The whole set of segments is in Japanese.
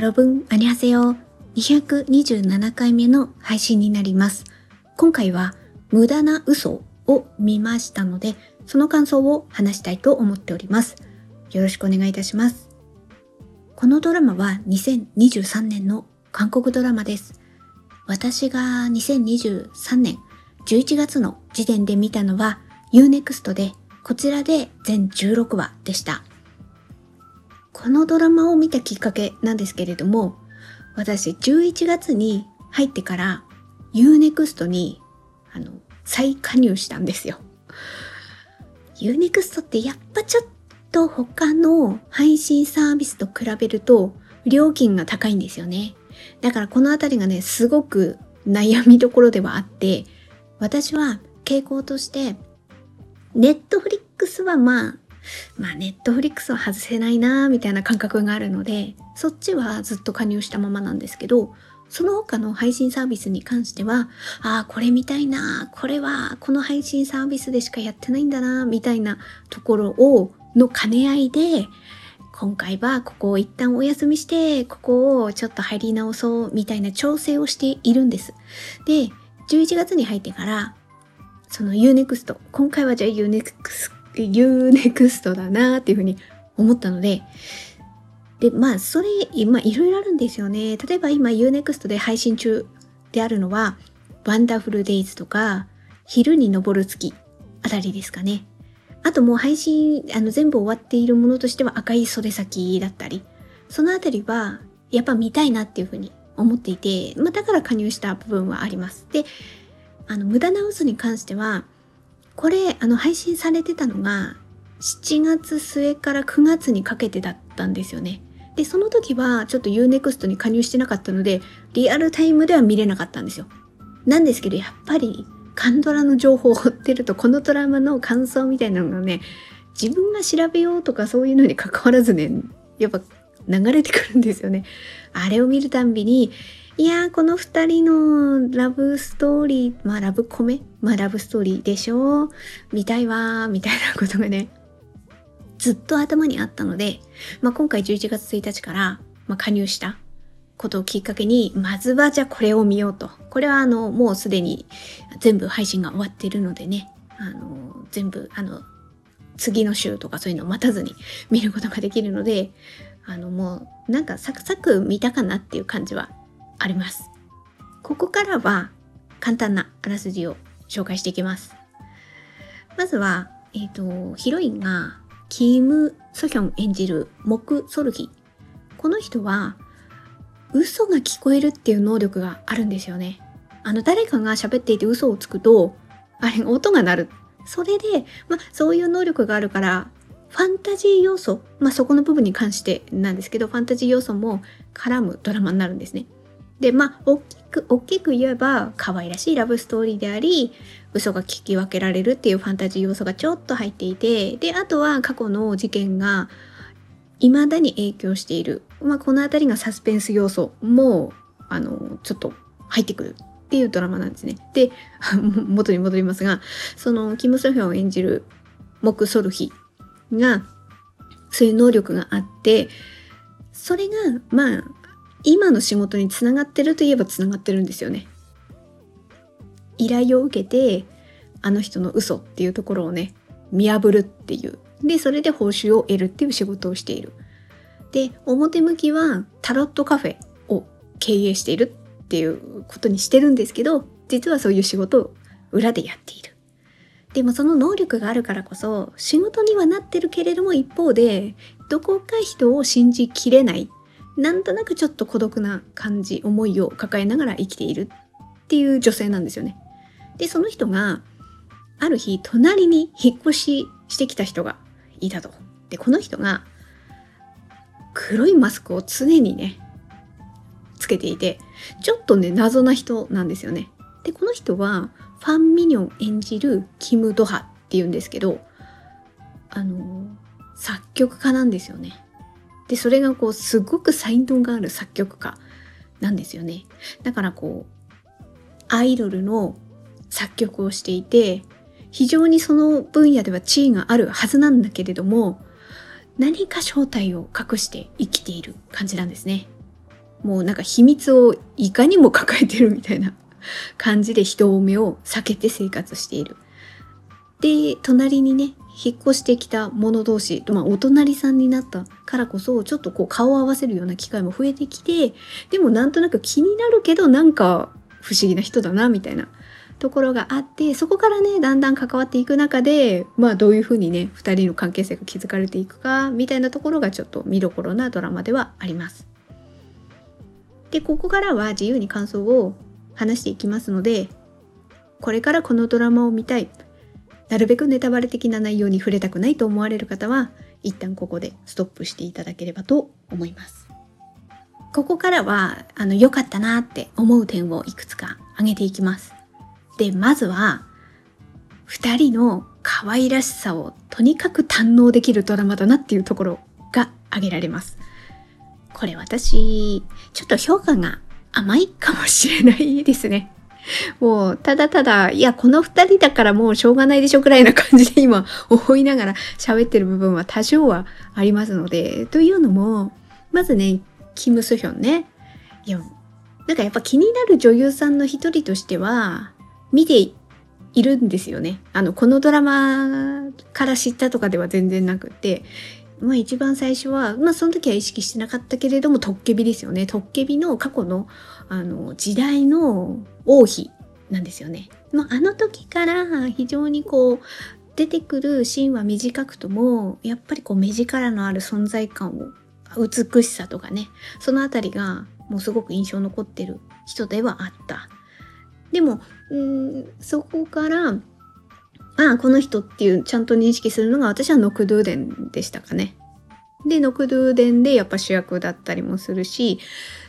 ロブン、アニハセヨ227回目の配信になります。今回は無駄な嘘を見ましたので、その感想を話したいと思っております。よろしくお願いいたします。このドラマは2023年の韓国ドラマです。私が2023年11月の時点で見たのは UNEXT でこちらで全16話でした。このドラマを見たきっかけなんですけれども、私11月に入ってから Unext にあの再加入したんですよ。Unext ってやっぱちょっと他の配信サービスと比べると料金が高いんですよね。だからこのあたりがね、すごく悩みどころではあって、私は傾向として、ネットフリックスはまあ、まあネットフリックスは外せないなみたいな感覚があるので、そっちはずっと加入したままなんですけど、その他の配信サービスに関しては、ああ、これ見たいな、これはこの配信サービスでしかやってないんだな、みたいなところを、の兼ね合いで、今回はここを一旦お休みして、ここをちょっと入り直そうみたいな調整をしているんです。で、11月に入ってから、その Unext、今回はじゃあ Unext、Unext だなっていうふうに思ったので、で、まあ、それ、まあ、いろいろあるんですよね。例えば今 Unext で配信中であるのは、ワンダフルデイズとか、昼に昇る月あたりですかね。あともう配信、あの全部終わっているものとしては赤い袖先だったり、そのあたりはやっぱ見たいなっていうふうに思っていて、まあだから加入した部分はあります。で、あの無駄な嘘に関しては、これ、あの配信されてたのが7月末から9月にかけてだったんですよね。で、その時はちょっと Unext に加入してなかったので、リアルタイムでは見れなかったんですよ。なんですけど、やっぱりカンドラの情報を追ってるとこのドラマの感想みたいなのがね自分が調べようとかそういうのに関わらずねやっぱ流れてくるんですよね。あれを見るたんびにいやーこの二人のラブストーリーまあラブコメまあラブストーリーでしょ見たいわーみたいなことがねずっと頭にあったので、まあ、今回11月1日から、まあ、加入したことをきっかけに、まずはじゃあこれを見ようと。これはあの、もうすでに全部配信が終わってるのでね、あの、全部、あの、次の週とかそういうのを待たずに見ることができるので、あの、もう、なんかサクサク見たかなっていう感じはあります。ここからは簡単なあらすじを紹介していきます。まずは、えっ、と、ヒロインが、キム・ソヒョン演じるモク・ソルヒ。この人は、嘘が聞こえるっていう能力があるんですよね。あの、誰かが喋っていて嘘をつくと、あれ、音が鳴る。それで、まあ、そういう能力があるから、ファンタジー要素、まあ、そこの部分に関してなんですけど、ファンタジー要素も絡むドラマになるんですね。で、まあ、大きく、大きく言えば、可愛らしいラブストーリーであり、嘘が聞き分けられるっていうファンタジー要素がちょっと入っていて、で、あとは過去の事件が、未だに影響している。まあ、このあたりがサスペンス要素も、あの、ちょっと入ってくるっていうドラマなんですね。で、元に戻りますが、その、キム・ソヒョンを演じるモク・ソルヒが、そういう能力があって、それが、まあ、今の仕事につながってるといえばつながってるんですよね。依頼を受けて、あの人の嘘っていうところをね、見破るっていう。で、それで報酬を得るっていう仕事をしている。で、表向きはタロットカフェを経営しているっていうことにしてるんですけど、実はそういう仕事を裏でやっている。でもその能力があるからこそ、仕事にはなってるけれども一方で、どこか人を信じきれない。なんとなくちょっと孤独な感じ、思いを抱えながら生きているっていう女性なんですよね。で、その人が、ある日、隣に引っ越ししてきた人がいたと。で、この人が、黒いマスクを常にね、つけていて、ちょっとね、謎な人なんですよね。で、この人は、ファン・ミニョン演じるキム・ドハっていうんですけど、あの、作曲家なんですよね。で、それがこう、すごく才能がある作曲家なんですよね。だからこう、アイドルの作曲をしていて、非常にその分野では地位があるはずなんだけれども、何か正体を隠して生きている感じなんですね。もうなんか秘密をいかにも抱えてるみたいな感じで人目を避けて生活している。で、隣にね、引っ越してきた者同士、まあお隣さんになったからこそ、ちょっとこう顔を合わせるような機会も増えてきて、でもなんとなく気になるけど、なんか不思議な人だな、みたいなところがあってそこからねだんだん関わっていく中でまあどういうふうにね2人の関係性が築かれていくかみたいなところがちょっと見どころなドラマではあります。でここからは自由に感想を話していきますのでこれからこのドラマを見たいなるべくネタバレ的な内容に触れたくないと思われる方は一旦ここでストップしていただければと思います。ここからはあの良かったなって思う点をいくつか挙げていきます。で、まずは、二人の可愛らしさをとにかく堪能できるドラマだなっていうところが挙げられます。これ私、ちょっと評価が甘いかもしれないですね。もう、ただただ、いや、この二人だからもうしょうがないでしょくらいな感じで今思いながら喋ってる部分は多少はありますので、というのも、まずね、キム・スヒョンね。いや、なんかやっぱ気になる女優さんの一人としては、見ているんですよね。あの、このドラマから知ったとかでは全然なくて、まあ一番最初は、まあその時は意識してなかったけれども、トッケビですよね。トッケビの過去の、あの、時代の王妃なんですよね。まああの時から非常にこう、出てくるシーンは短くとも、やっぱりこう目力のある存在感を、美しさとかね、そのあたりがもうすごく印象残ってる人ではあった。でも、うんそこからああこの人っていうちゃんと認識するのが私はノクドゥーデンでしたかね。でノクドゥーデンでやっぱ主役だったりもするし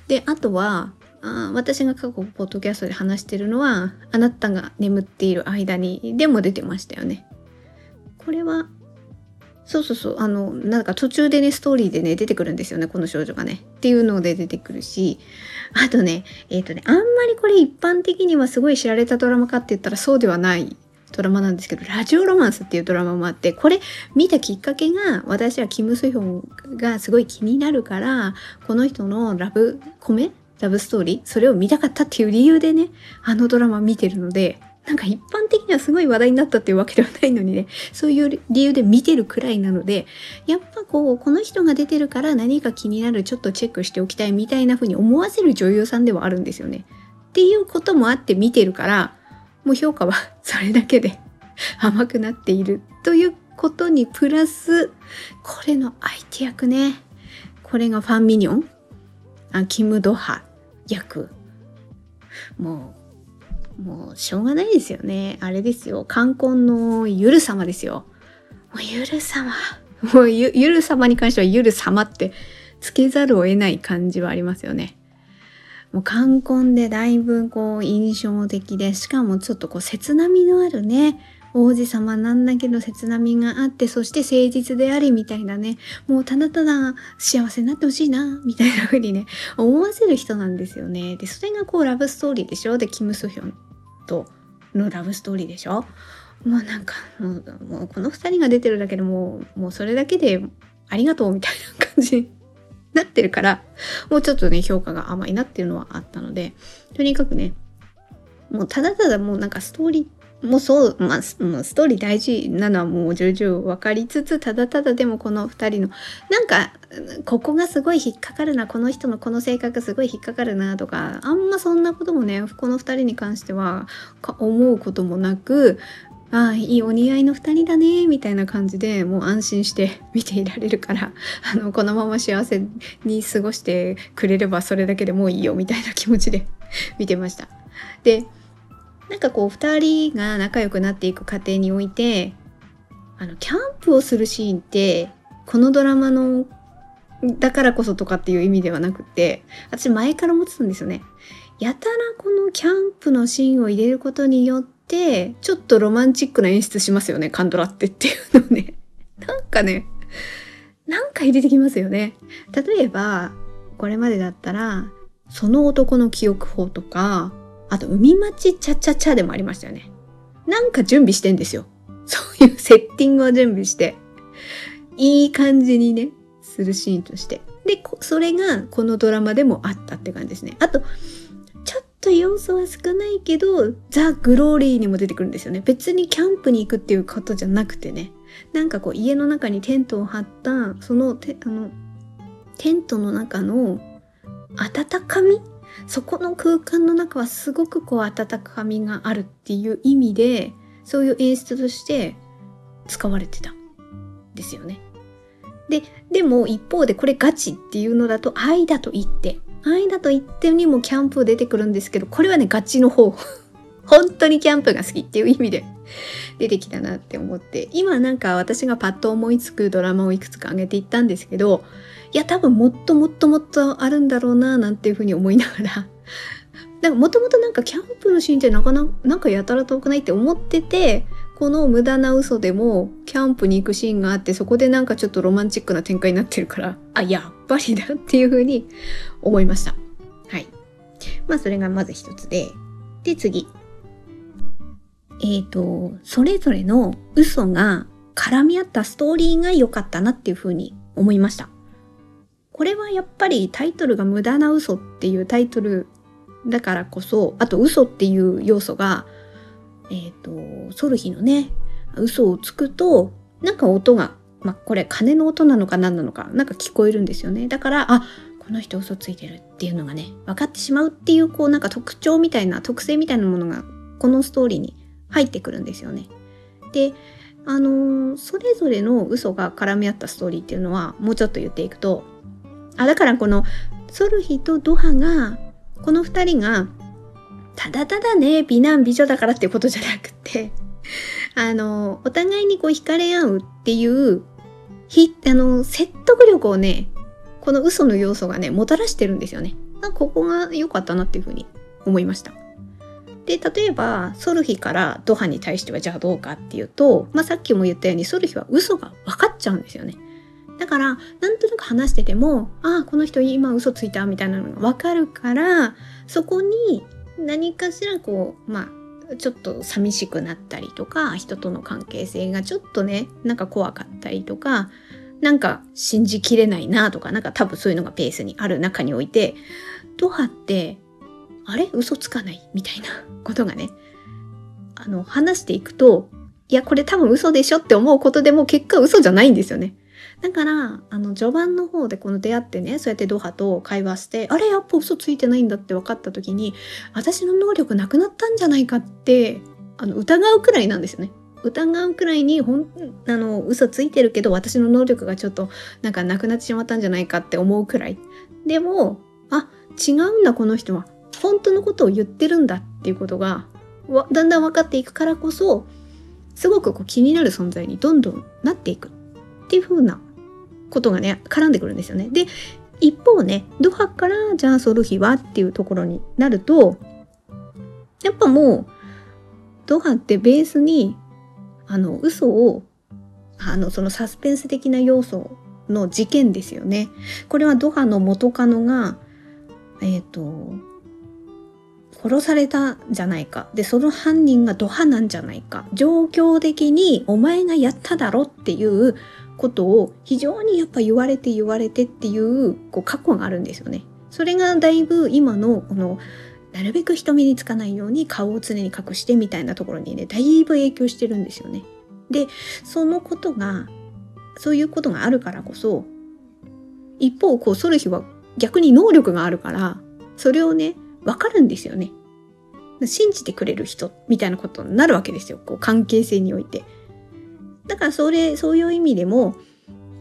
であとはあ私が過去ポッドキャストで話してるのはあなたが眠っている間にでも出てましたよね。これはそうそうそう。あの、なんか途中でね、ストーリーでね、出てくるんですよね、この少女がね。っていうので出てくるし、あとね、えっ、ー、とね、あんまりこれ一般的にはすごい知られたドラマかって言ったらそうではないドラマなんですけど、ラジオロマンスっていうドラマもあって、これ見たきっかけが、私はキム・スヒョンがすごい気になるから、この人のラブコメラブストーリーそれを見たかったっていう理由でね、あのドラマ見てるので、なんか一般的にはすごい話題になったっていうわけではないのにね、そういう理由で見てるくらいなので、やっぱこう、この人が出てるから何か気になる、ちょっとチェックしておきたいみたいな風に思わせる女優さんではあるんですよね。っていうこともあって見てるから、もう評価はそれだけで 甘くなっているということにプラス、これの相手役ね。これがファンミニョンあキム・ドハ役。もうもうしょうがないですよね。あれですよ。冠婚のゆる様ですよ。もうゆる様。もうゆゆる様に関してはゆる様ってつけざるを得ない感じはありますよね。もう冠婚でだいぶこう印象的で、しかもちょっとこう切なみのあるね、王子様なんだけど切なみがあって、そして誠実でありみたいなね、もうただただ幸せになってほしいな、みたいな風にね、思わせる人なんですよね。で、それがこうラブストーリーでしょ？で、キム・ソヒョンとのラブストーリーでしょ？もうなんかもうこの2人が出てるだけでもうもうそれだけでありがとうみたいな感じなってるからもうちょっとね評価が甘いなっていうのはあったのでとにかくねもうただただもうなんかストーリーもうそう、まあ、ストーリー大事なのはもう重々分かりつつ、ただただでもこの2人の、なんか、ここがすごい引っかかるな、この人のこの性格すごい引っかかるなとか、あんまそんなこともね、この2人に関しては思うこともなく、ああ、いいお似合いの2人だね、みたいな感じでもう安心して 見ていられるから、あの、このまま幸せに過ごしてくれればそれだけでもういいよ、みたいな気持ちで 見てました。で、なんかこう2人が仲良くなっていく過程においてあのキャンプをするシーンってこのドラマのだからこそとかっていう意味ではなくて私前から思ってたんですよね。やたらこのキャンプのシーンを入れることによってちょっとロマンチックな演出しますよねカンドラってっていうのね。なんかねなんか入れてきますよね。例えばこれまでだったらその男の記憶法とかあと、海町チャチャチャでもありましたよね。なんか準備してんですよ。そういうセッティングを準備して、いい感じにね、するシーンとして。で、それがこのドラマでもあったって感じですね。あと、と要素は少ないけど、ザ・グローリーにも出てくるんですよね。別にキャンプに行くっていうことじゃなくてね。なんかこう家の中にテントを張った、そのテあのテントの中の温かみ？そこの空間の中はすごくこう温かみがあるっていう意味で、そういう演出として使われてた。ですよね。で、でも一方でこれガチっていうのだと愛だと言って、愛だと言ってにもキャンプ出てくるんですけど、これはね、ガチの方。本当にキャンプが好きっていう意味で 出てきたなって思って、今なんか私がパッと思いつくドラマをいくつか挙げていったんですけど、いや多分もっともっともっとあるんだろうななんていうふうに思いながら なんかもともとなんかキャンプのシーンってなかなかなんかやたら遠くないって思っててこの無駄な嘘でもキャンプに行くシーンがあってそこでなんかちょっとロマンチックな展開になってるからあいやぱりだっていうふうに思いました。はい。まあそれがまず一つで。で次。えっ、ー、とそれぞれの嘘が絡み合ったストーリーが良かったなっていうふうに思いました。これはやっぱりタイトルが無駄な嘘っていうタイトルだからこそあと嘘っていう要素がえっ、ー、と、ソルヒのね、嘘をつくと、なんか音が、まあ、これ鐘の音なのか何なのか、なんか聞こえるんですよね。だから、あ、この人嘘ついてるっていうのがね、分かってしまうっていう、こうなんか特徴みたいな、特性みたいなものが、このストーリーに入ってくるんですよね。で、あのー、それぞれの嘘が絡み合ったストーリーっていうのは、もうちょっと言っていくと、あ、だからこの、ソルヒとドハが、この二人がただただね、美男美女だからっていうことじゃなくて、あの、お互いにこう惹かれ合うっていう、ひ、あの、説得力をね、この嘘の要素がね、もたらしてるんですよね。ここが良かったなっていうふうに思いました。で、例えば、ソルヒからドハに対してはじゃあどうかっていうと、まあ、さっきも言ったように、ソルヒは嘘が分かっちゃうんですよね。だから、なんとなく話してても、ああ、この人今嘘ついたみたいなのが分かるから、そこに何かしらこうまあちょっと寂しくなったりとか人との関係性がちょっとねなんか怖かったりとかなんか信じきれないなとかなんか多分そういうのがペースにある中においてドハってあれ？嘘つかない？みたいなことがねあの話していくといやこれ多分嘘でしょって思うことでも結果嘘じゃないんですよね。だから、あの、序盤の方でこの出会ってね、そうやってドハと会話して、あれやっぱ嘘ついてないんだって分かった時に、私の能力なくなったんじゃないかって、あの、疑うくらいなんですよね。疑うくらいにほんあの嘘ついてるけど私の能力がちょっとなんかなくなってしまったんじゃないかって思うくらい。でもあ違うんだこの人は。本当のことを言ってるんだっていうことがだんだん分かっていくからこそすごくこう気になる存在にどんどんなっていく。っていう風なことがね絡んでくるんですよね。で一方ねドハからじゃあソルヒはっていうところになるとやっぱもうドハってベースにあの嘘をあのそのサスペンス的な要素の事件ですよね。これはドハの元カノがえっ、ー、と殺されたんじゃないか。で、その犯人がドハなんじゃないか。状況的にお前がやっただろっていうことを非常にやっぱ言われて言われてっていうこう過去があるんですよね。それがだいぶ今のこのなるべく人目につかないように顔を常に隠してみたいなところにねだいぶ影響してるんですよね。でそのことがそういうことがあるからこそ一方こうソルヒは逆に能力があるからそれをね分かるんですよね。信じてくれる人みたいなことになるわけですよこう関係性において。だからそれ、そういう意味でも、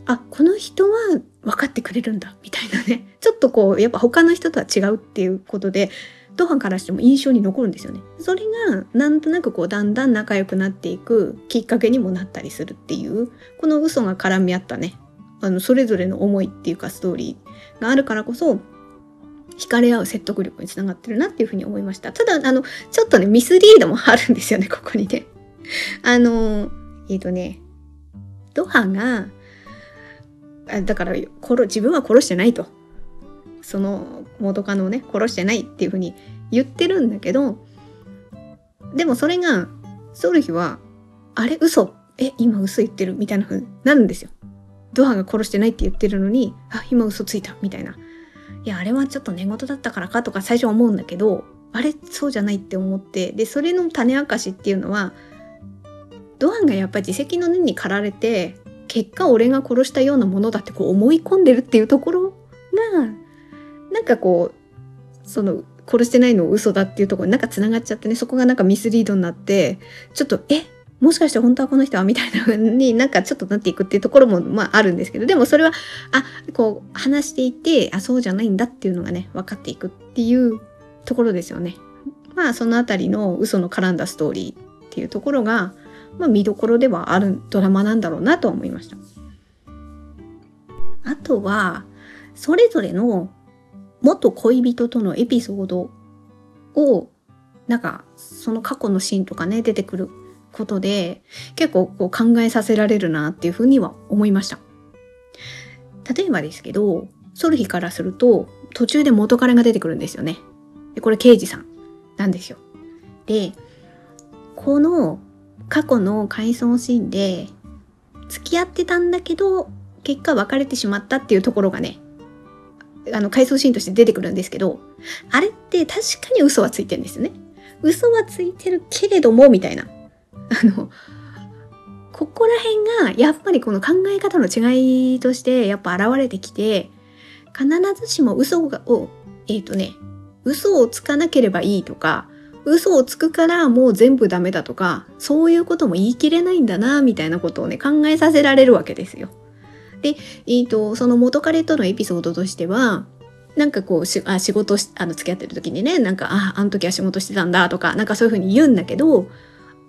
あ、この人は分かってくれるんだ、みたいなね。ちょっとこう、やっぱ他の人とは違うっていうことで、ドハからしても印象に残るんですよね。それが、なんとなくこう、だんだん仲良くなっていくきっかけにもなったりするっていう、この嘘が絡み合ったね、あの、それぞれの思いっていうかストーリーがあるからこそ、惹かれ合う説得力につながってるなっていうふうに思いました。ただ、あの、ちょっとね、ミスリードもあるんですよね、ここにね。あの、えっ、ー、とね、ドハが、だから殺自分は殺してないと。その元カノをね、殺してないっていうふうに言ってるんだけど、でもそれが、ソルヒは、あれ嘘。え、今嘘言ってる。みたいな風になるんですよ。ドハが殺してないって言ってるのにあ今嘘ついた。みたいな。いやあれはちょっと寝言だったからか？とか最初は思うんだけどあれそうじゃないって思って。でそれの種明かしっていうのはドアンがやっぱり自責の念に駆られて結果俺が殺したようなものだってこう思い込んでるっていうところがなんかこうその殺してないの嘘だっていうところになんかつながっちゃってねそこがなんかミスリードになってちょっとえもしかして本当はこの人はみたいな風に なんかちょっとなっていくっていうところもまああるんですけどでもそれはあこう話していてあそうじゃないんだっていうのがね分かっていくっていうところですよね。まあそのあたりの嘘の絡んだストーリーっていうところが、まあ、見どころではあるドラマなんだろうなと思いました。あとはそれぞれの元恋人とのエピソードをなんかその過去のシーンとかね出てくることで結構こう考えさせられるなっていうふうには思いました。例えばですけど、ソルヒからすると途中で元彼が出てくるんですよね。で、これ刑事さんなんですよ。で、この過去の回想シーンで付き合ってたんだけど結果別れてしまったっていうところがね、あの回想シーンとして出てくるんですけど、あれって確かに嘘はついてるんですよね。嘘はついてるけれども、みたいな。あの、ここら辺がやっぱりこの考え方の違いとしてやっぱ現れてきて、必ずしも嘘を、えっ、ー、とね、嘘をつかなければいいとか、嘘をつくからもう全部ダメだとか、そういうことも言い切れないんだな、みたいなことをね、考えさせられるわけですよ。で、えっ、ー、と、その元彼とのエピソードとしては、なんかこうしあ仕事あの付き合ってる時にねなんかああの時は仕事してたんだとかなんかそういうふうに言うんだけど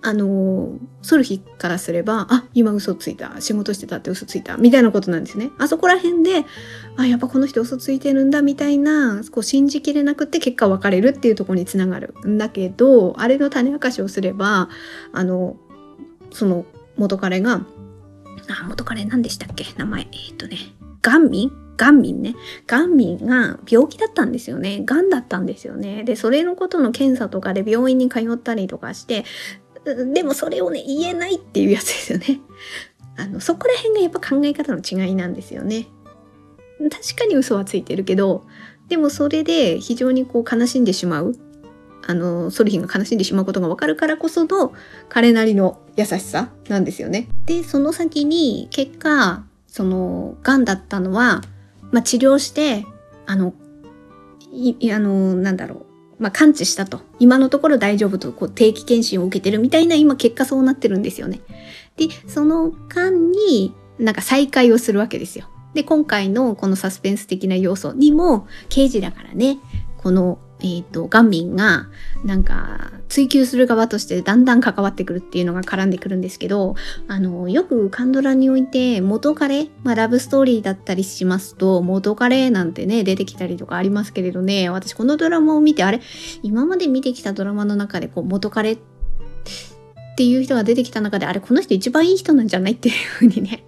あのソルヒからすればあ今嘘ついた仕事してたって嘘ついたみたいなことなんですねあそこら辺であやっぱこの人嘘ついてるんだみたいなこう信じきれなくて結果別れるっていうとこにつながるんだけどあれの種明かしをすればあのその元彼があ元彼何でしたっけ？名前え、っとねガンミ？ンガンミンね。ガンミンが病気だったんですよね。ガンだったんですよね。で、それのことの検査とかで病院に通ったりとかして、でもそれをね、言えないっていうやつですよね。あの、そこら辺がやっぱ考え方の違いなんですよね。確かに嘘はついてるけど、でもそれで非常にこう悲しんでしまう。あの、ソルヒンが悲しんでしまうことがわかるからこその彼なりの優しさなんですよね。で、その先に結果、その、癌だったのは、まあ、治療して、あの、い、あの、なんだろう。まあ、完治したと。今のところ大丈夫と、こう、定期検診を受けてるみたいな、今結果そうなってるんですよね。で、その間に、なんか再会をするわけですよ。で、今回のこのサスペンス的な要素にも、刑事だからね、このえっ、ー、と、ガンミンが、なんか、追求する側としてだんだん関わってくるっていうのが絡んでくるんですけど、あの、よくカンドラにおいて、元彼、まあ、ラブストーリーだったりしますと、元彼なんてね、出てきたりとかありますけれどね、私このドラマを見て、あれ、今まで見てきたドラマの中で、こう、元彼っていう人が出てきた中で、あれ、この人一番いい人なんじゃないっていうふうにね、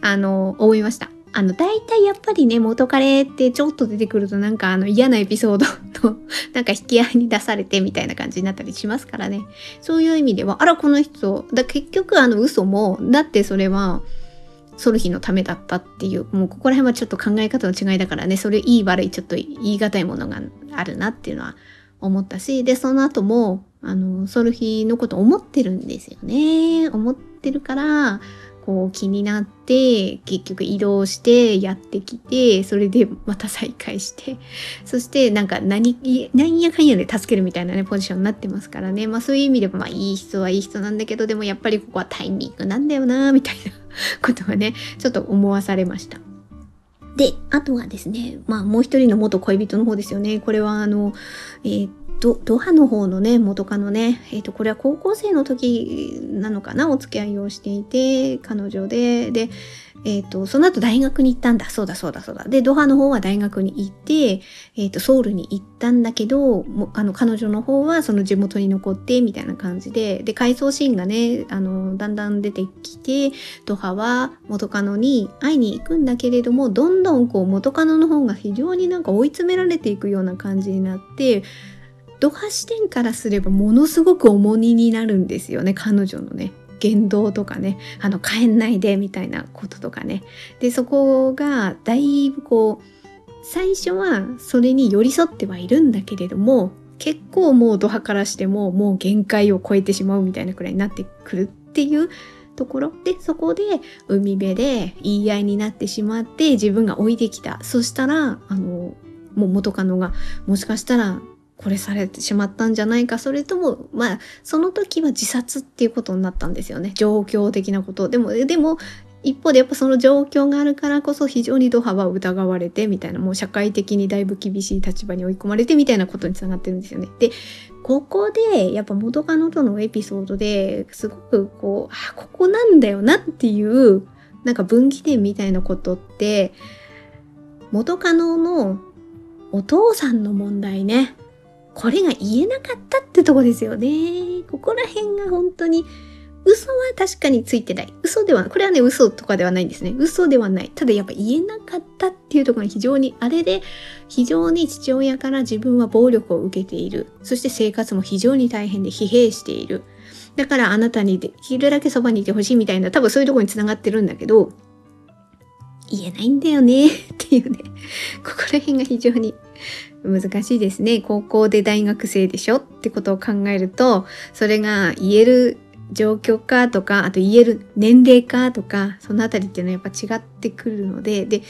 あの、思いました。あの、大体やっぱりね、元彼ってちょっと出てくるとなんかあの嫌なエピソード となんか引き合いに出されてみたいな感じになったりしますからね。そういう意味では、あら、この人、だ結局あの嘘も、だってそれは、ソルヒのためだったっていう、もうここら辺はちょっと考え方の違いだからね、それいい悪いちょっと言い難いものがあるなっていうのは思ったし、で、その後も、あの、ソルヒのこと思ってるんですよね。思ってるから、こう気になって結局移動してやってきてそれでまた再会して そしてなんか何何やかんやで助けるみたいなねポジションになってますからねまあそういう意味でもまあいい人はいい人なんだけどでもやっぱりここはタイミングなんだよな みたいな ことはねちょっと思わされました。で、あとはですね、まあもう一人の元恋人の方ですよね。これはあの、えー、ドドハの方のね元カノね、えーと、これは高校生の時なのかなお付き合いをしていて彼女でで、えーと、その後大学に行ったんだ。そうだそうだそうだ。でドハの方は大学に行って、えーと、ソウルに行ったんだけどもあの彼女の方はその地元に残ってみたいな感じで。で回想シーンがねあのだんだん出てきてドハは元カノに会いに行くんだけれどもどんどんこう元カノの方が非常になんか追い詰められていくような感じになってドハ視点からすればものすごく重荷になるんですよね。彼女のね言動とかねあの帰んないでみたいなこととかね。でそこがだいぶこう最初はそれに寄り添ってはいるんだけれども結構もうドハからしてももう限界を超えてしまうみたいなくらいになってくるっていうところ。でそこで海辺で言い合いになってしまって自分が置いてきた。そしたらあのもう元カノがもしかしたらこれされてしまったんじゃないか。それともまあその時は自殺っていうことになったんですよね。状況的なこと。でもでも一方でやっぱその状況があるからこそ非常にドハは疑われてみたいな。もう社会的にだいぶ厳しい立場に追い込まれてみたいなことにつながってるんですよね。でここでやっぱ元カノとのエピソードですごくこうあここなんだよなっていうなんか分岐点みたいなことって元カノのお父さんの問題ね。これが言えなかったってとこですよね。ここら辺が本当に嘘は確かについてない。嘘では、これはね、嘘とかではないんですね。嘘ではない。ただやっぱ言えなかったっていうところが非常に、あれで非常に父親から自分は暴力を受けている。そして生活も非常に大変で疲弊している。だからあなたにできるだけそばにいてほしいみたいな、多分そういうところに繋がってるんだけど、言えないんだよねっていうね。ここら辺が非常に難しいですね。高校で大学生でしょってことを考えると、それが言える状況かとか、あと言える年齢かとか、そのあたりっていうのはやっぱ違ってくるので、で、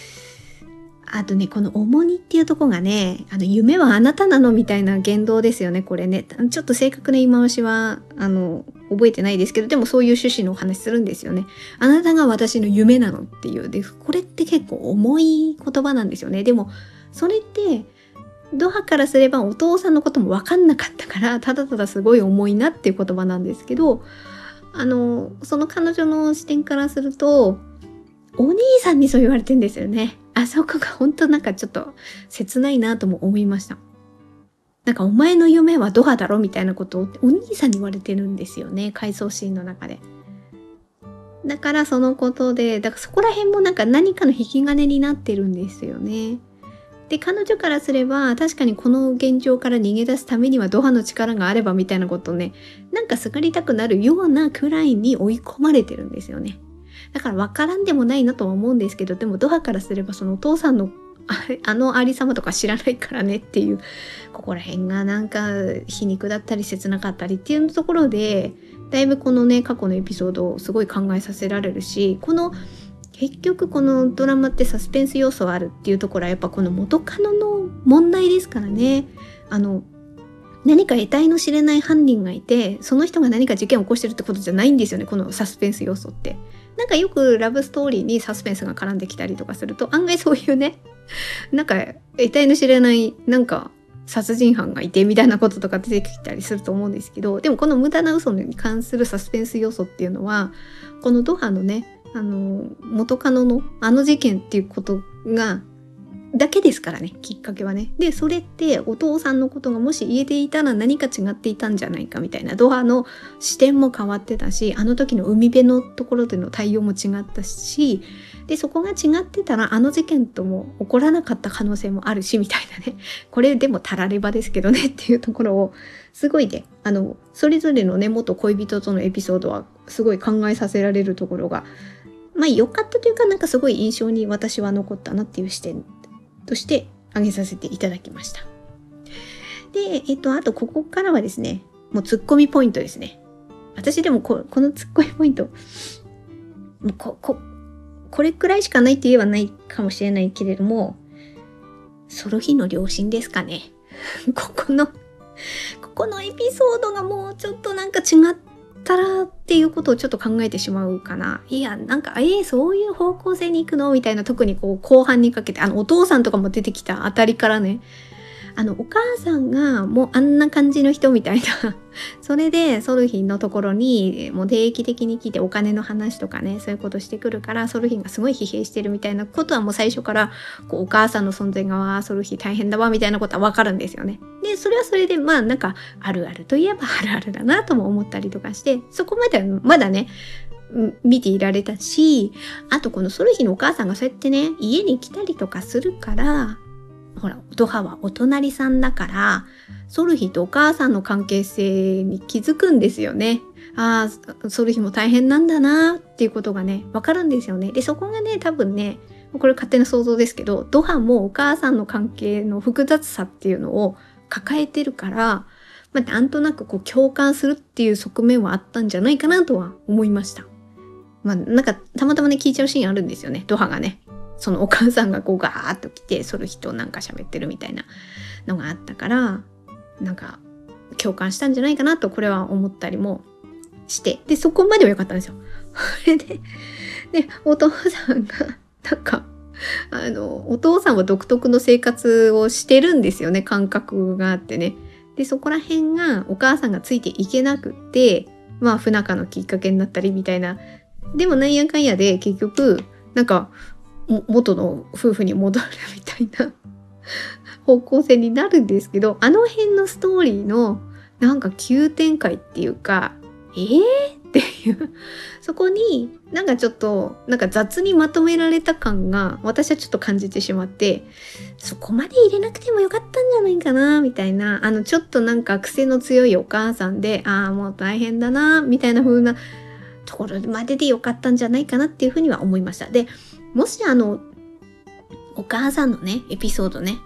あとね、この重荷っていうとこがね、あの、夢はあなたなのみたいな言動ですよね、これね。ちょっと正確な言い回しは、あの、覚えてないですけど、でもそういう趣旨のお話するんですよね。あなたが私の夢なのっていう。で、これって結構重い言葉なんですよね。でも、それって、ドハからすればお父さんのことも分かんなかったからただただすごい重いなっていう言葉なんですけどあのその彼女の視点からするとお兄さんにそう言われてんですよね。あそこが本当なんかちょっと切ないなとも思いました。なんかお前の夢はドハだろみたいなことをお兄さんに言われてるんですよね回想シーンの中で。だからそのことでだからそこら辺もなんか何かの引き金になってるんですよね。で彼女からすれば確かにこの現状から逃げ出すためにはドハの力があればみたいなことをね。なんかすがりたくなるようなくらいに追い込まれてるんですよね。だから分からんでもないなとは思うんですけどでもドハからすればそのお父さんの あのありさまとか知らないからねっていうここら辺がなんか皮肉だったり切なかったりっていうところでだいぶこのね過去のエピソードをすごい考えさせられるしこの結局このドラマってサスペンス要素あるっていうところはやっぱこの元カノの問題ですからね。あの何か得体の知れない犯人がいてその人が何か事件を起こしてるってことじゃないんですよねこのサスペンス要素って。なんかよくラブストーリーにサスペンスが絡んできたりとかすると案外そういうね なんか得体の知れないなんか殺人犯がいてみたいなこととか出てきたりすると思うんですけどでもこの無駄な嘘に関するサスペンス要素っていうのはこのドハのねあの元カノのあの事件っていうことがだけですからねきっかけはね。でそれってお父さんのことがもし言えていたら何か違っていたんじゃないかみたいなドアの視点も変わってたしあの時の海辺のところでの対応も違ったしでそこが違ってたらあの事件とも起こらなかった可能性もあるしみたいなね これでもたらればですけどねっていうところをすごいねあのそれぞれのね元恋人とのエピソードはすごい考えさせられるところがまあ良かったというかなんかすごい印象に私は残ったなっていう視点として挙げさせていただきました。で、えっと、あとここからはですね、もうツッコミポイントですね。私でもここのツッコミポイント、もうこ、こ、これくらいしかないって言えばないかもしれないけれども、その日の両親ですかね。ここの、ここのエピソードがもうちょっとなんか違ったらっていうことをちょっと考えてしまうかな。いや、なんか、えー、そういう方向性に行くの？みたいな、特にこう、後半にかけて、あの、お父さんとかも出てきたあたりからね、あの、お母さんがもうあんな感じの人みたいな それで、ソルヒンのところに、もう定期的に来てお金の話とかね、そういうことしてくるから、ソルヒンがすごい疲弊してるみたいなことはもう最初から、こう、お母さんの存在が、わソルヒ大変だわ、みたいなことはわかるんですよね。で、それはそれで、まあなんか、あるあるといえば あるあるだなとも思ったりとかして、そこまではまだね、見ていられたし、あとこのソルヒのお母さんがそうやってね、家に来たりとかするから、ほら、ドハはお隣さんだから、ソルヒとお母さんの関係性に気づくんですよね。ああ、ソルヒも大変なんだなっていうことがね、わかるんですよね。で、そこがね、多分ね、これ勝手な想像ですけど、ドハもお母さんの関係の複雑さっていうのを抱えてるから、まあ、なんとなくこう共感するっていう側面はあったんじゃないかなとは思いました。まあ、なんかたまたまね聞いちゃうシーンあるんですよね、ドハがね。そのお母さんがこうガーッと来て、その人なんか喋ってるみたいなのがあったから、なんか共感したんじゃないかなとこれは思ったりもして、で、そこまでは良かったんですよ。それで、で、お父さんが、なんか、あの、お父さんは独特の生活をしてるんですよね、感覚があってね。で、そこら辺がお母さんがついていけなくって、まあ不仲のきっかけになったりみたいな。でもなんやかんやで結局、なんか元の夫婦に戻るみたいな 方向性になるんですけど、あの辺のストーリーのなんか急展開っていうか、えー、っていうそこになんかちょっとなんか雑にまとめられた感が私はちょっと感じてしまってそこまで入れなくてもよかったんじゃないかなみたいなあのちょっとなんか癖の強いお母さんでああもう大変だなみたいな風なところまででよかったんじゃないかなっていうふうには思いました。でもしあのお母さんのねエピソードね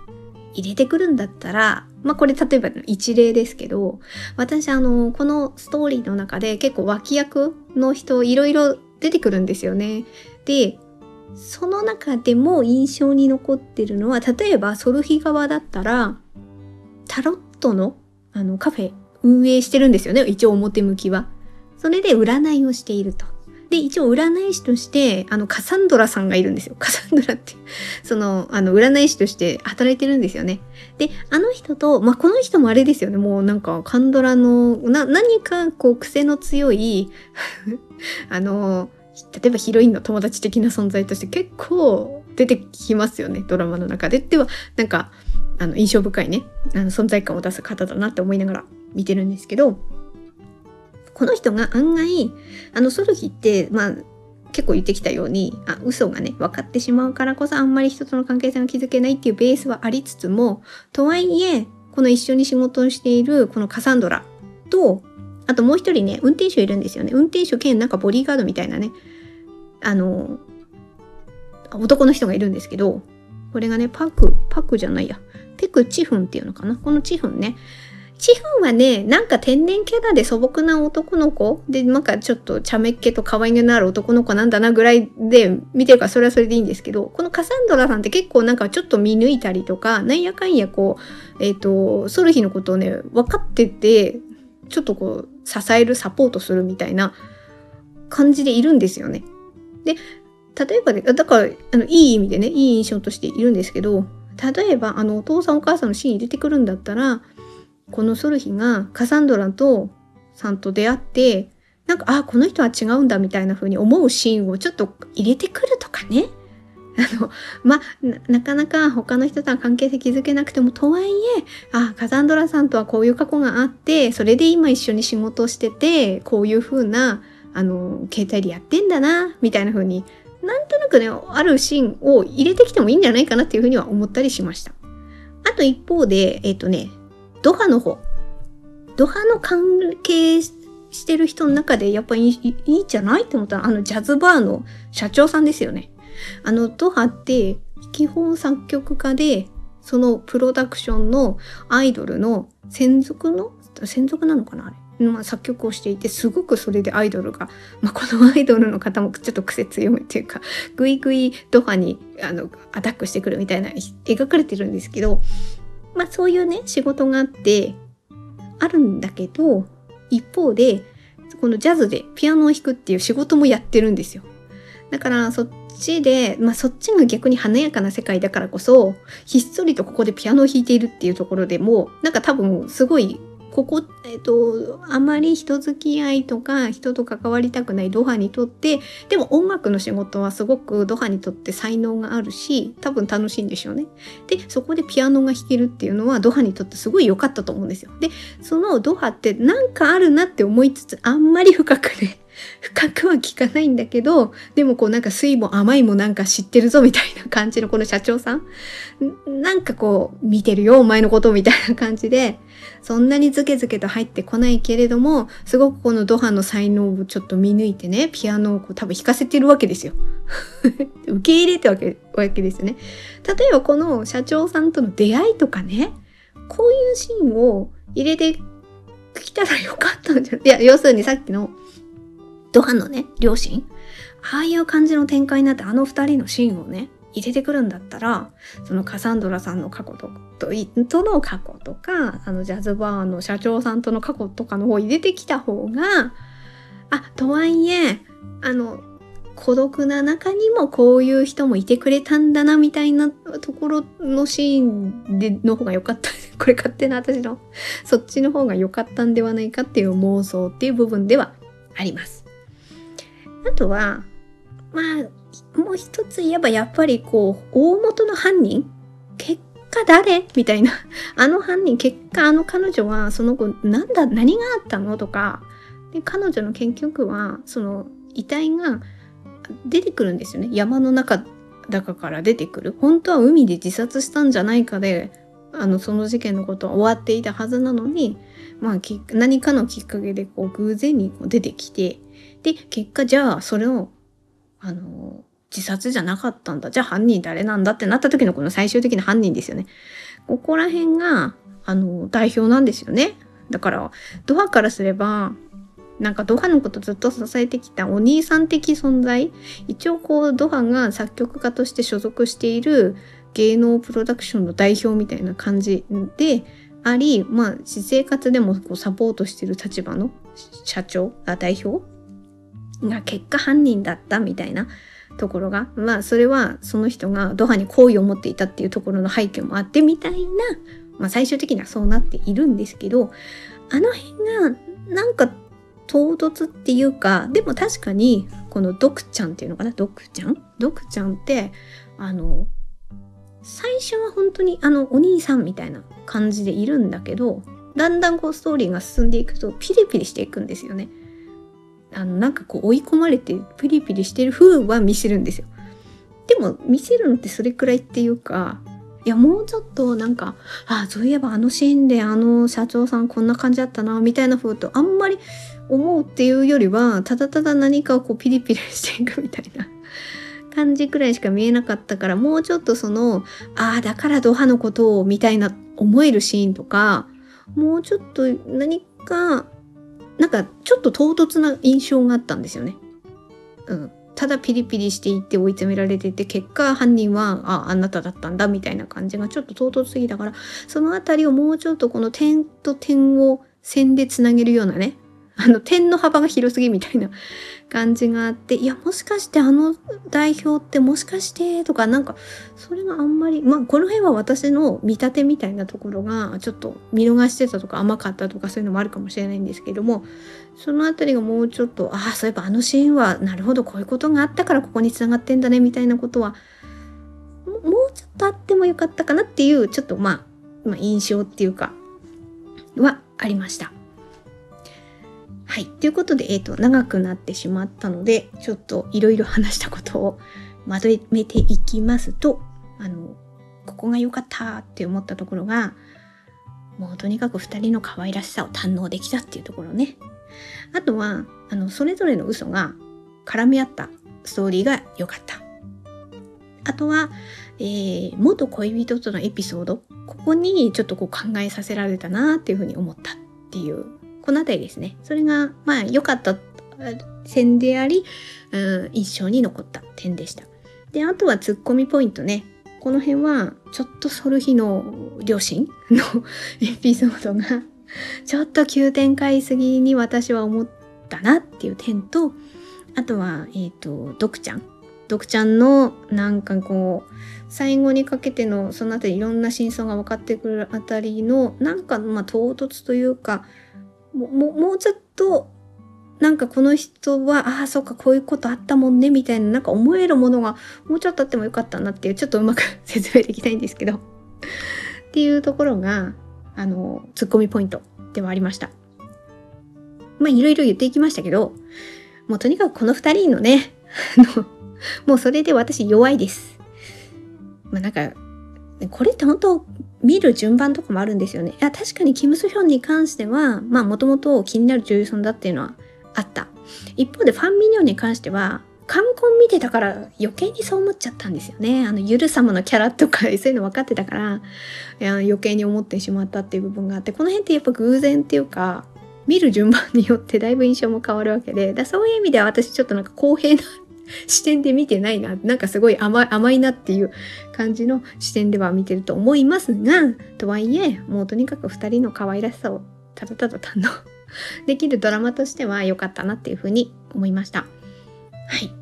入れてくるんだったら、まあこれ例えば一例ですけど、私あの、このストーリーの中で結構脇役の人いろいろ出てくるんですよね。で、その中でも印象に残ってるのは、例えばソルヒ側だったら、タロットのあのカフェ運営してるんですよね。一応表向きは。それで占いをしていると。で、一応占い師として、あの、カサンドラさんがいるんですよ。カサンドラって、その、あの、占い師として働いてるんですよね。で、あの人と、まあ、この人もあれですよね。もうなんか、カンドラの、な、何かこう、癖の強い あの、例えばヒロインの友達的な存在として結構出てきますよね。ドラマの中で。では、なんか、あの、印象深いね、あの、存在感を出す方だなって思いながら見てるんですけど、この人が案外、あのソルヒって、まあ、結構言ってきたように、あ、嘘がね、分かってしまうからこそあんまり人との関係性が築けないっていうベースはありつつも、とはいえ、この一緒に仕事をしているこのカサンドラと、あともう一人ね、運転手いるんですよね。運転手兼なんかボディーガードみたいなね、あの、男の人がいるんですけど、これがね、パク、パクじゃないや。ペクチフンっていうのかなこのチフンね。チフンはね、なんか天然キャラで素朴な男の子で、なんかちょっと茶目っ気と可愛げのある男の子なんだなぐらいで見てるからそれはそれでいいんですけど、このカサンドラさんって結構なんかちょっと見抜いたりとか、なんやかんやこう、えっ、ー、と、ソルヒのことをね、分かってて、ちょっとこう、支える、サポートするみたいな感じでいるんですよね。で、例えばね、だから、あの、いい意味でね、いい印象としているんですけど、例えば、あの、お父さんお母さんのシーン入れてくるんだったら、このソルヒがカサンドラとさんと出会ってなんかあこの人は違うんだみたいな風に思うシーンをちょっと入れてくるとかね あのまなかなか他の人とは関係性築けなくてもとはいえあカサンドラさんとはこういう過去があってそれで今一緒に仕事をしててこういう風なあの携帯でやってんだなみたいな風になんとなくねあるシーンを入れてきてもいいんじゃないかなっていう風には思ったりしました。あと一方でえっ、ー、とねドハの方。ドハの関係してる人の中でやっぱいいいいじゃない？って思ったら、あのジャズバーの社長さんですよね。あのドハって基本作曲家で、そのプロダクションのアイドルの専属の専属なのかなあれ？まあ、作曲をしていてすごくそれでアイドルが、まあ、このアイドルの方もちょっと癖強いっていうかグイグイドハにあのアタックしてくるみたいな描かれてるんですけどまあそういうね、仕事があって、あるんだけど、一方で、このジャズでピアノを弾くっていう仕事もやってるんですよ。だからそっちで、まあそっちが逆に華やかな世界だからこそ、ひっそりとここでピアノを弾いているっていうところでも、なんか多分すごいここ、えっと、あまり人付き合いとか人と関わりたくないドハにとって、でも音楽の仕事はすごくドハにとって才能があるし、多分楽しいんでしょうね。で、そこでピアノが弾けるっていうのはドハにとってすごい良かったと思うんですよ。で、そのドハってなんかあるなって思いつつ、あんまり深くね、深くは聞かないんだけど、でもこうなんか酸いも甘いもなんか知ってるぞみたいな感じのこの社長さん。なんかこう、見てるよ、お前のことみたいな感じで、そんなにズケズケと入ってこないけれども、すごくこのドハの才能をちょっと見抜いてね、ピアノをこう多分弾かせてるわけですよ。受け入れてわけわけですね。例えばこの社長さんとの出会いとかね、こういうシーンを入れてきたらよかったんじゃない？いや、要するにさっきのドハのね、両親ああいう感じの展開になってあの二人のシーンをね、入れてくるんだったら、そのカサンドラさんの過去とととの過去とか、あのジャズバーの社長さんとの過去とかの方入れてきた方が、あ、とはいえ、あの、孤独な中にもこういう人もいてくれたんだなみたいなところのシーンでの方が良かった。これ勝手な私のそっちの方が良かったんではないかっていう妄想っていう部分ではあります。あとは、まあ、もう一つ言えばやっぱりこう、大元の犯人？結果誰？みたいな。あの犯人、結果あの彼女はその後なんだ、何があったの？とか、で彼女の結局はその遺体が出てくるんですよね。山の中だから出てくる。本当は海で自殺したんじゃないかであのその事件のことは終わっていたはずなのに、まあ、何かのきっかけでこう偶然に出てきてで結果じゃあそれをあの自殺じゃなかったんだじゃあ犯人誰なんだってなった時のこの最終的な犯人ですよね。ここら辺があの代表なんですよね。だからドアからすればなんかドハのことずっと支えてきたお兄さん的存在一応こうドハが作曲家として所属している芸能プロダクションの代表みたいな感じでありまあ私生活でもこうサポートしてる立場の社長あ代表が結果犯人だったみたいなところがまあそれはその人がドハに好意を持っていたっていうところの背景もあってみたいな、まあ、最終的にはそうなっているんですけどあの辺がなんか唐突っていうかでも確かにこのドクちゃんっていうのかな？ドクちゃん？ドクちゃんってあの最初は本当にあのお兄さんみたいな感じでいるんだけどだんだんこうストーリーが進んでいくとピリピリしていくんですよね。あのなんかこう追い込まれてピリピリしてる風は見せるんですよ。でも見せるのってそれくらいっていうかいやもうちょっとなんかあそういえばあのシーンであの社長さんこんな感じだったなみたいな風とあんまり思うっていうよりはただただ何かをこうピリピリしていくみたいな感じくらいしか見えなかったからもうちょっとそのああだからドハのことをみたいな思えるシーンとかもうちょっと何かなんかちょっと唐突な印象があったんですよね。うん、ただピリピリしていって追い詰められてて結果犯人はああなただったんだみたいな感じがちょっと唐突すぎたからその辺りをもうちょっとこの点と点を線でつなげるようなねあの点の幅が広すぎみたいな感じがあっていやもしかしてあの代表ってもしかしてとかなんかそれがあんまりまあこの辺は私の見立てみたいなところがちょっと見逃してたとか甘かったとかそういうのもあるかもしれないんですけどもその辺りがもうちょっとああそういえばあのシーンはなるほどこういうことがあったからここにつながってんだねみたいなことはもうちょっとあってもよかったかなっていうちょっとまあ、まあ、印象っていうかはありました。はい。ということで、えっ、ー、と、長くなってしまったので、ちょっといろいろ話したことをまとめていきますと、あの、ここが良かったって思ったところが、もうとにかく2人の可愛らしさを堪能できたっていうところね。あとは、あの、それぞれの嘘が絡み合ったストーリーが良かった。あとは、えー、元恋人とのエピソード、ここにちょっとこう考えさせられたなっていうふうに思ったっていうこの辺りですね。それが、まあ、良かった点であり、うん、印象に残った点でした。で、あとはツッコミポイントね。この辺は、ちょっとソルヒの両親の エピソードが、ちょっと急展開すぎに私は思ったなっていう点と、あとは、えっ、ー、と、ドクちゃん。ドクちゃんの、なんかこう、最後にかけての、そのあたりいろんな真相が分かってくるあたりの、なんか、まあ、唐突というか、ももうちょっとなんかこの人はああそうかこういうことあったもんねみたいななんか思えるものがもうちょっとあってもよかったなっていうちょっとうまく説明できないんですけど っていうところがあのツッコミポイントではありました。まあいろいろ言っていきましたけどもうとにかくこの二人のね、もうそれで私弱いです。まあなんか、これって本当見る順番とかもあるんですよね。いや、確かにキム・ソヒョンに関しては、まあもともと気になる女優さんだっていうのはあった。一方でファン・ミニョンに関しては、観光見てたから余計にそう思っちゃったんですよね。あの、ゆるさまのキャラとか そういうの分かってたから、余計に思ってしまったっていう部分があって、この辺ってやっぱ偶然っていうか、見る順番によってだいぶ印象も変わるわけで、だそういう意味では私ちょっとなんか公平な視点で見てないな、なんかすごい甘い甘いなっていう感じの視点では見てると思いますが、とはいえ、もうとにかく2人の可愛らしさをただただ堪能 できるドラマとしては良かったなっていうふうに思いました。はい。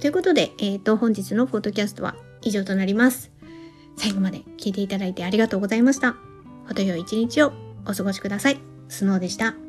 ということで、えっ、ー、と、本日のポッドキャストは以上となります。最後まで聞いていただいてありがとうございました。程よい一日をお過ごしください。スノーでした。